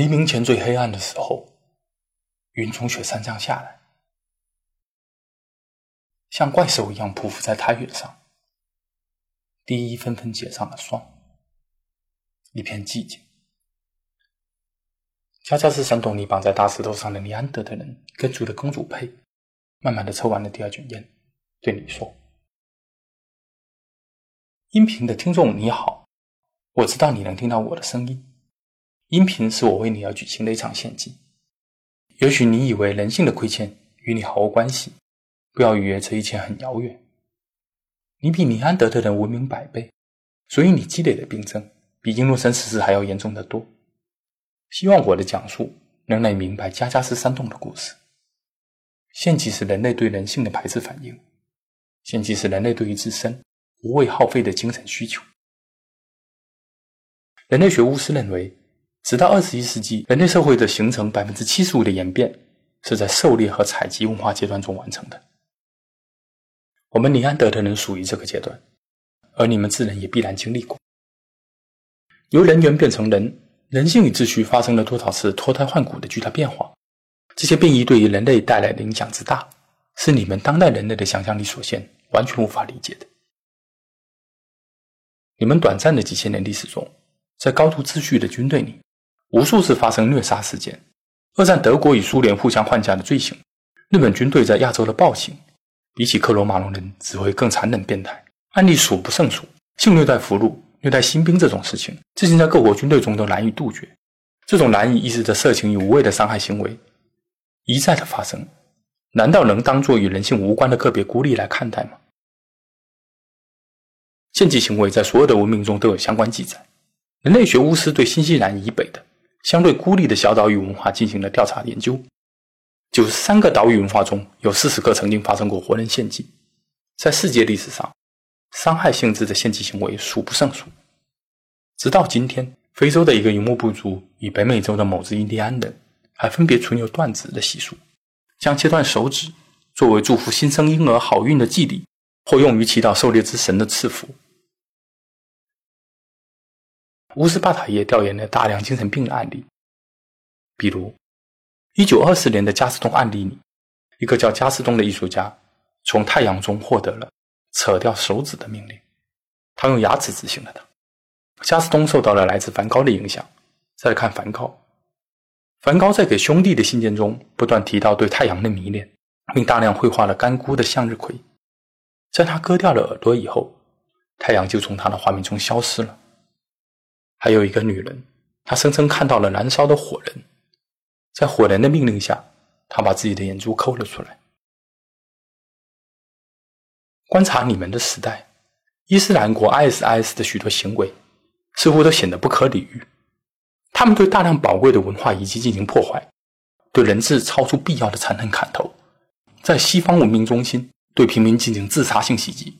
黎明前最黑暗的时候，云从雪山上下来，像怪兽一样匍匐在苔原上。第一纷纷结上了霜，一片寂静。恰恰是山洞里绑在大石头上的尼安德特人跟住的公主佩，慢慢的抽完了第二卷烟，对你说：“音频的听众你好，我知道你能听到我的声音。”音频是我为你而举行的一场献祭。也许你以为人性的亏欠与你毫无关系，不要以为这一切很遥远。你比尼安德特人文明百倍，所以你积累的病症比英诺森死士还要严重的多。希望我的讲述能让你明白加加斯山洞的故事。献祭是人类对人性的排斥反应，献祭是人类对于自身无谓耗费的精神需求。人类学巫师认为。直到二十一世纪，人类社会的形成百分之七十五的演变是在狩猎和采集文化阶段中完成的。我们尼安德特人属于这个阶段，而你们自然也必然经历过。由人猿变成人，人性与秩序发生了多少次脱胎换骨的巨大变化？这些变异对于人类带来的影响之大，是你们当代人类的想象力所限，完全无法理解的。你们短暂的几千年历史中，在高度秩序的军队里。无数次发生虐杀事件，二战德国与苏联互相换甲的罪行，日本军队在亚洲的暴行，比起克罗马龙人只会更残忍变态，案例数不胜数。性虐待俘虏、虐待新兵这种事情，至今在各国军队中都难以杜绝。这种难以抑制的色情与无谓的伤害行为一再的发生，难道能当作与人性无关的个别孤立来看待吗？献祭行为在所有的文明中都有相关记载。人类学巫师对新西兰以北的。相对孤立的小岛屿文化进行了调查研究，九十三个岛屿文化中有四十个曾经发生过活人献祭。在世界历史上，伤害性质的献祭行为数不胜数。直到今天，非洲的一个游牧部族与北美洲的某支印第安人还分别存有断指的习俗，将切断手指作为祝福新生婴儿好运的祭礼，或用于祈祷狩猎之神的赐福。乌斯巴塔耶调研了大量精神病的案例，比如1924年的加斯东案例里，一个叫加斯东的艺术家从太阳中获得了扯掉手指的命令，他用牙齿执行了它。加斯东受到了来自梵高的影响。再看梵高，梵高在给兄弟的信件中不断提到对太阳的迷恋，并大量绘画了干枯的向日葵。在他割掉了耳朵以后，太阳就从他的画面中消失了。还有一个女人，她声称看到了燃烧的火人，在火人的命令下，她把自己的眼珠抠了出来。观察你们的时代，伊斯兰国 ISIS 的许多行为，似乎都显得不可理喻。他们对大量宝贵的文化遗迹进行破坏，对人质超出必要的残忍砍头，在西方文明中心对平民进行自杀性袭击。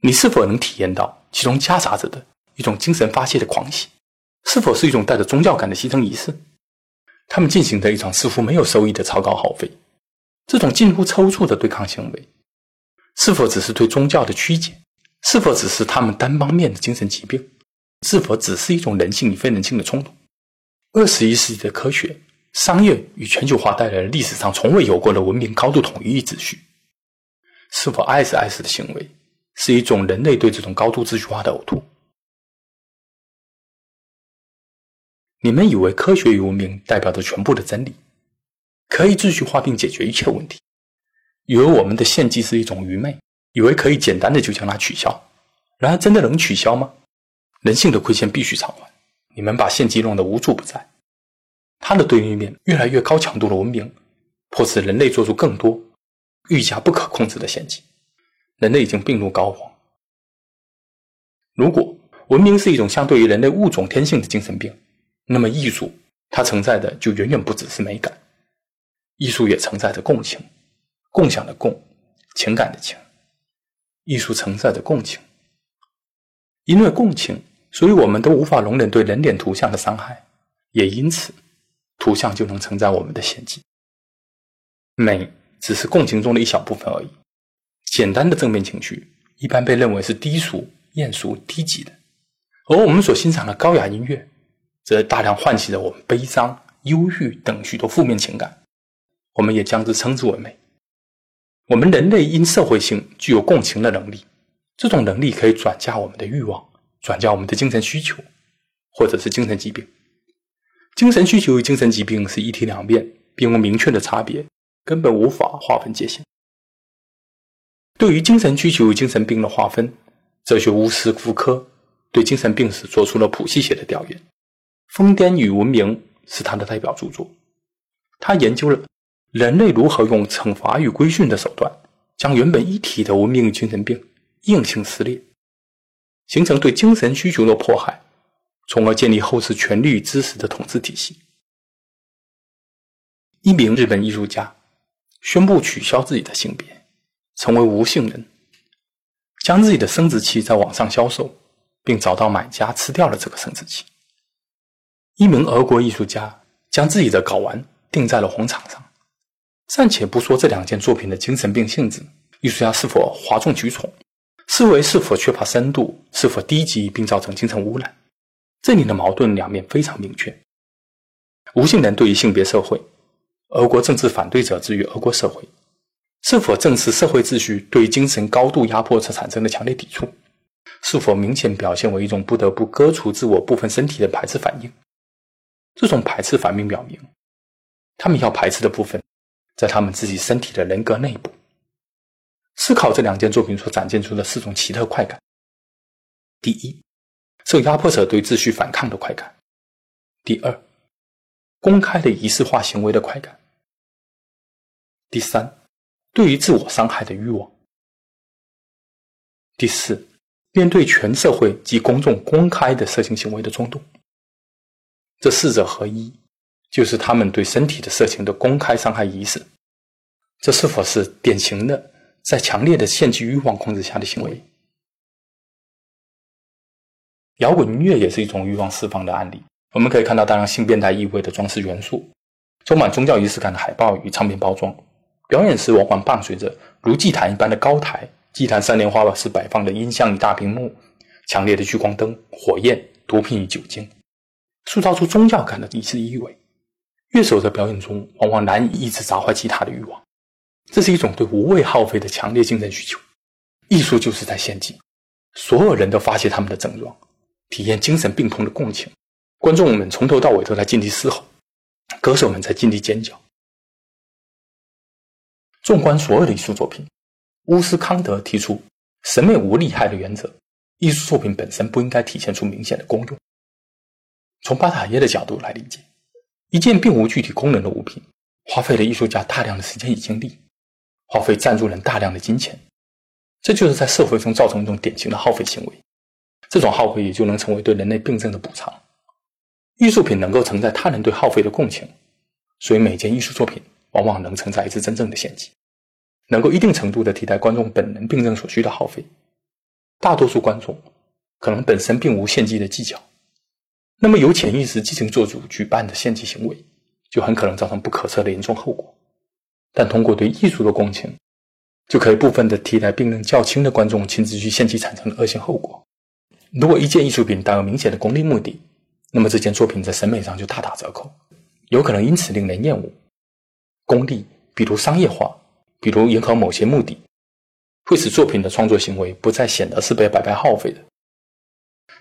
你是否能体验到其中夹杂着的一种精神发泄的狂喜？是否是一种带着宗教感的牺牲仪式？他们进行着一场似乎没有收益的超高耗费。这种近乎抽搐的对抗行为，是否只是对宗教的曲解？是否只是他们单方面的精神疾病？是否只是一种人性与非人性的冲突？二十一世纪的科学、商业与全球化带来了历史上从未有过的文明高度统一与秩序。是否 ISIS 的行为是一种人类对这种高度秩序化的呕吐？你们以为科学与文明代表着全部的真理，可以秩序化并解决一切问题，以为我们的献祭是一种愚昧，以为可以简单的就将它取消。然而，真的能取消吗？人性的亏欠必须偿还。你们把献祭弄得无处不在，它的对立面越来越高强度的文明，迫使人类做出更多愈加不可控制的献祭。人类已经病入膏肓。如果文明是一种相对于人类物种天性的精神病，那么，艺术它承载的就远远不只是美感，艺术也承载着共情，共享的共，情感的情。艺术承载着共情，因为共情，所以我们都无法容忍对人脸图像的伤害，也因此，图像就能承载我们的献祭。美只是共情中的一小部分而已。简单的正面情绪一般被认为是低俗、艳俗、低级的，而我们所欣赏的高雅音乐。则大量唤起了我们悲伤、忧郁等许多负面情感，我们也将之称之为美。我们人类因社会性具有共情的能力，这种能力可以转嫁我们的欲望，转嫁我们的精神需求，或者是精神疾病。精神需求与精神疾病是一体两面，并无明确的差别，根本无法划分界限。对于精神需求与精神病的划分，哲学巫师福柯对精神病史做出了谱系写的调研，《疯癫与文明》是他的代表著作。他研究了。人类如何用惩罚与规训的手段，将原本一体的文明与精神病硬性撕裂，形成对精神需求的迫害，从而建立后世权力与知识的统治体系。一名日本艺术家宣布取消自己的性别，成为无性人，将自己的生殖器在网上销售，并找到买家吃掉了这个生殖器。一名俄国艺术家将自己的睾丸钉在了红场上。暂且不说这两件作品的精神病性质，艺术家是否哗众取宠，思维是否缺乏深度，是否低级并造成精神污染，这里的矛盾两面非常明确。无性人对于性别社会，俄国政治反对者之于俄国社会，是否正是社会秩序对精神高度压迫所产生的强烈抵触？是否明显表现为一种不得不割除自我部分身体的排斥反应？这种排斥反应表明，他们要排斥的部分。在他们自己身体的人格内部，思考这两件作品所展现出的四种奇特快感：第一，受压迫者对秩序反抗的快感；第二，公开的仪式化行为的快感；第三，对于自我伤害的欲望；第四，面对全社会及公众公开的色情行为的冲动。这四者合一。就是他们对身体的色情的公开伤害仪式，这是否是典型的在强烈的献祭欲望控制下的行为？摇滚音乐也是一种欲望释放的案例。我们可以看到大量性变态意味的装饰元素，充满宗教仪式感的海报与唱片包装。表演时往往伴随着如祭坛一般的高台，祭坛三莲花式摆放的音箱与大屏幕，强烈的聚光灯、火焰、毒品与酒精，塑造出宗教感的仪式意味。乐手在表演中往往难以抑制砸坏吉他的欲望，这是一种对无谓耗费的强烈精神需求。艺术就是在献祭，所有人都发泄他们的症状，体验精神病痛的共情。观众们从头到尾都在尽力嘶吼，歌手们在尽力尖叫。纵观所有的艺术作品，乌斯康德提出“审美无利害”的原则：艺术作品本身不应该体现出明显的功用。从巴塔耶的角度来理解。一件并无具体功能的物品，花费了艺术家大量的时间与精力，花费赞助人大量的金钱，这就是在社会中造成一种典型的耗费行为。这种耗费也就能成为对人类病症的补偿。艺术品能够承载他人对耗费的共情，所以每件艺术作品往往能承载一次真正的献祭，能够一定程度的替代观众本能病症所需的耗费。大多数观众可能本身并无献祭的技巧。那么，由潜意识激情做主举办的献祭行为，就很可能造成不可测的严重后果。但通过对艺术的共情，就可以部分的替代病人较轻的观众亲自去献祭产生的恶性后果。如果一件艺术品带有明显的功利目的，那么这件作品在审美上就大打折扣，有可能因此令人厌恶。功利，比如商业化，比如迎合某些目的，会使作品的创作行为不再显得是被白白耗费的。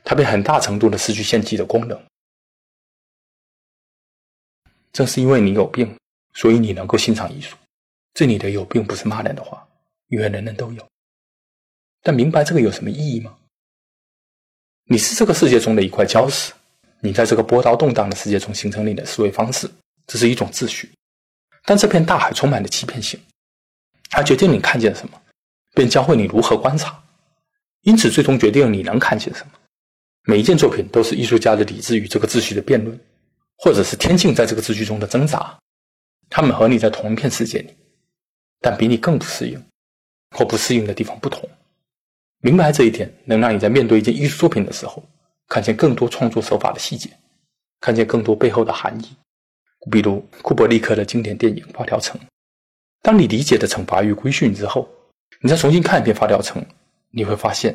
它被很大程度的失去献祭的功能。正是因为你有病，所以你能够欣赏艺术。这里的“有病”不是骂人的话，因为人人都有。但明白这个有什么意义吗？你是这个世界中的一块礁石，你在这个波涛动荡的世界中形成你的思维方式，这是一种秩序。但这片大海充满了欺骗性，它决定你看见什么，便教会你如何观察，因此最终决定你能看见什么。每一件作品都是艺术家的理智与这个秩序的辩论，或者是天性在这个秩序中的挣扎。他们和你在同一片世界里，但比你更不适应，或不适应的地方不同。明白这一点，能让你在面对一件艺术作品的时候，看见更多创作手法的细节，看见更多背后的含义。比如库伯利克的经典电影《发条城》。当你理解的惩罚与规训之后，你再重新看一遍《发条城》，你会发现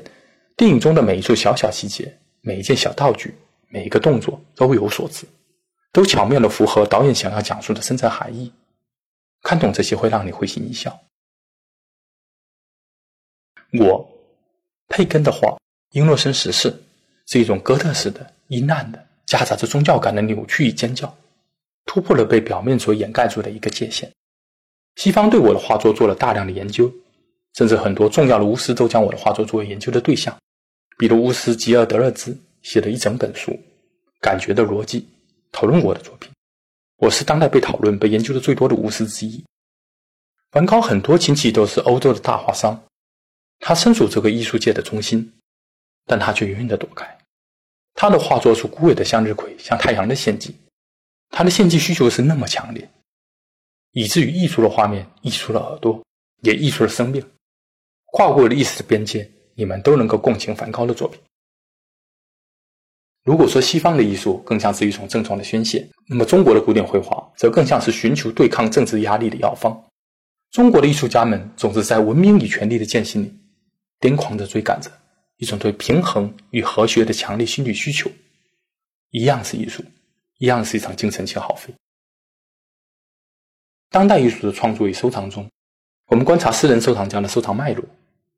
电影中的每一处小小细节。每一件小道具，每一个动作都有所指，都巧妙的符合导演想要讲述的深层含义。看懂这些会让你会心一笑。我，佩根的画《英诺森十世》是一种哥特式的、阴暗的、夹杂着宗教感的扭曲与尖叫，突破了被表面所掩盖住的一个界限。西方对我的画作做了大量的研究，甚至很多重要的巫师都将我的画作作为研究的对象，比如巫师吉尔德勒兹写了一整本书《感觉的逻辑》。讨论我的作品，我是当代被讨论、被研究的最多的巫师之一。梵高很多亲戚都是欧洲的大画商，他身处这个艺术界的中心，但他却远远的躲开。他的画作是枯萎的，向日葵，像太阳的献祭。他的献祭需求是那么强烈，以至于艺术的画面溢出了耳朵，也溢出了生命，跨过了历史的边界。你们都能够共情梵高的作品。如果说西方的艺术更像是一种症状的宣泄，那么中国的古典绘画则更像是寻求对抗政治压力的药方。中国的艺术家们总是在文明与权力的间隙里，癫狂地追赶着一种对平衡与和谐的强烈心理需求。一样是艺术，一样是一场精神性耗费。当代艺术的创作与收藏中，我们观察私人收藏家的收藏脉络，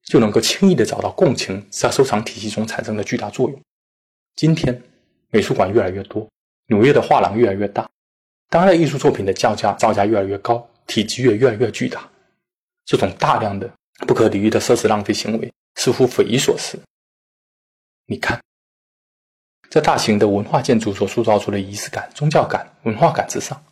就能够轻易地找到共情在收藏体系中产生的巨大作用。今天，美术馆越来越多，纽约的画廊越来越大，当代艺术作品的叫价造价越来越高，体积也越来越巨大。这种大量的、不可理喻的奢侈浪费行为似乎匪夷所思。你看，在大型的文化建筑所塑造出的仪式感、宗教感、文化感之上，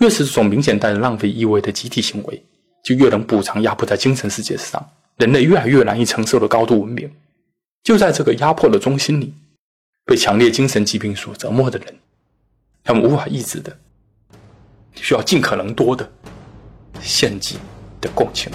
越是这种明显带着浪费意味的集体行为，就越能补偿压迫在精神世界之上人类越来越难以承受的高度文明。就在这个压迫的中心里。被强烈精神疾病所折磨的人，他们无法抑制的，需要尽可能多的献祭的共情。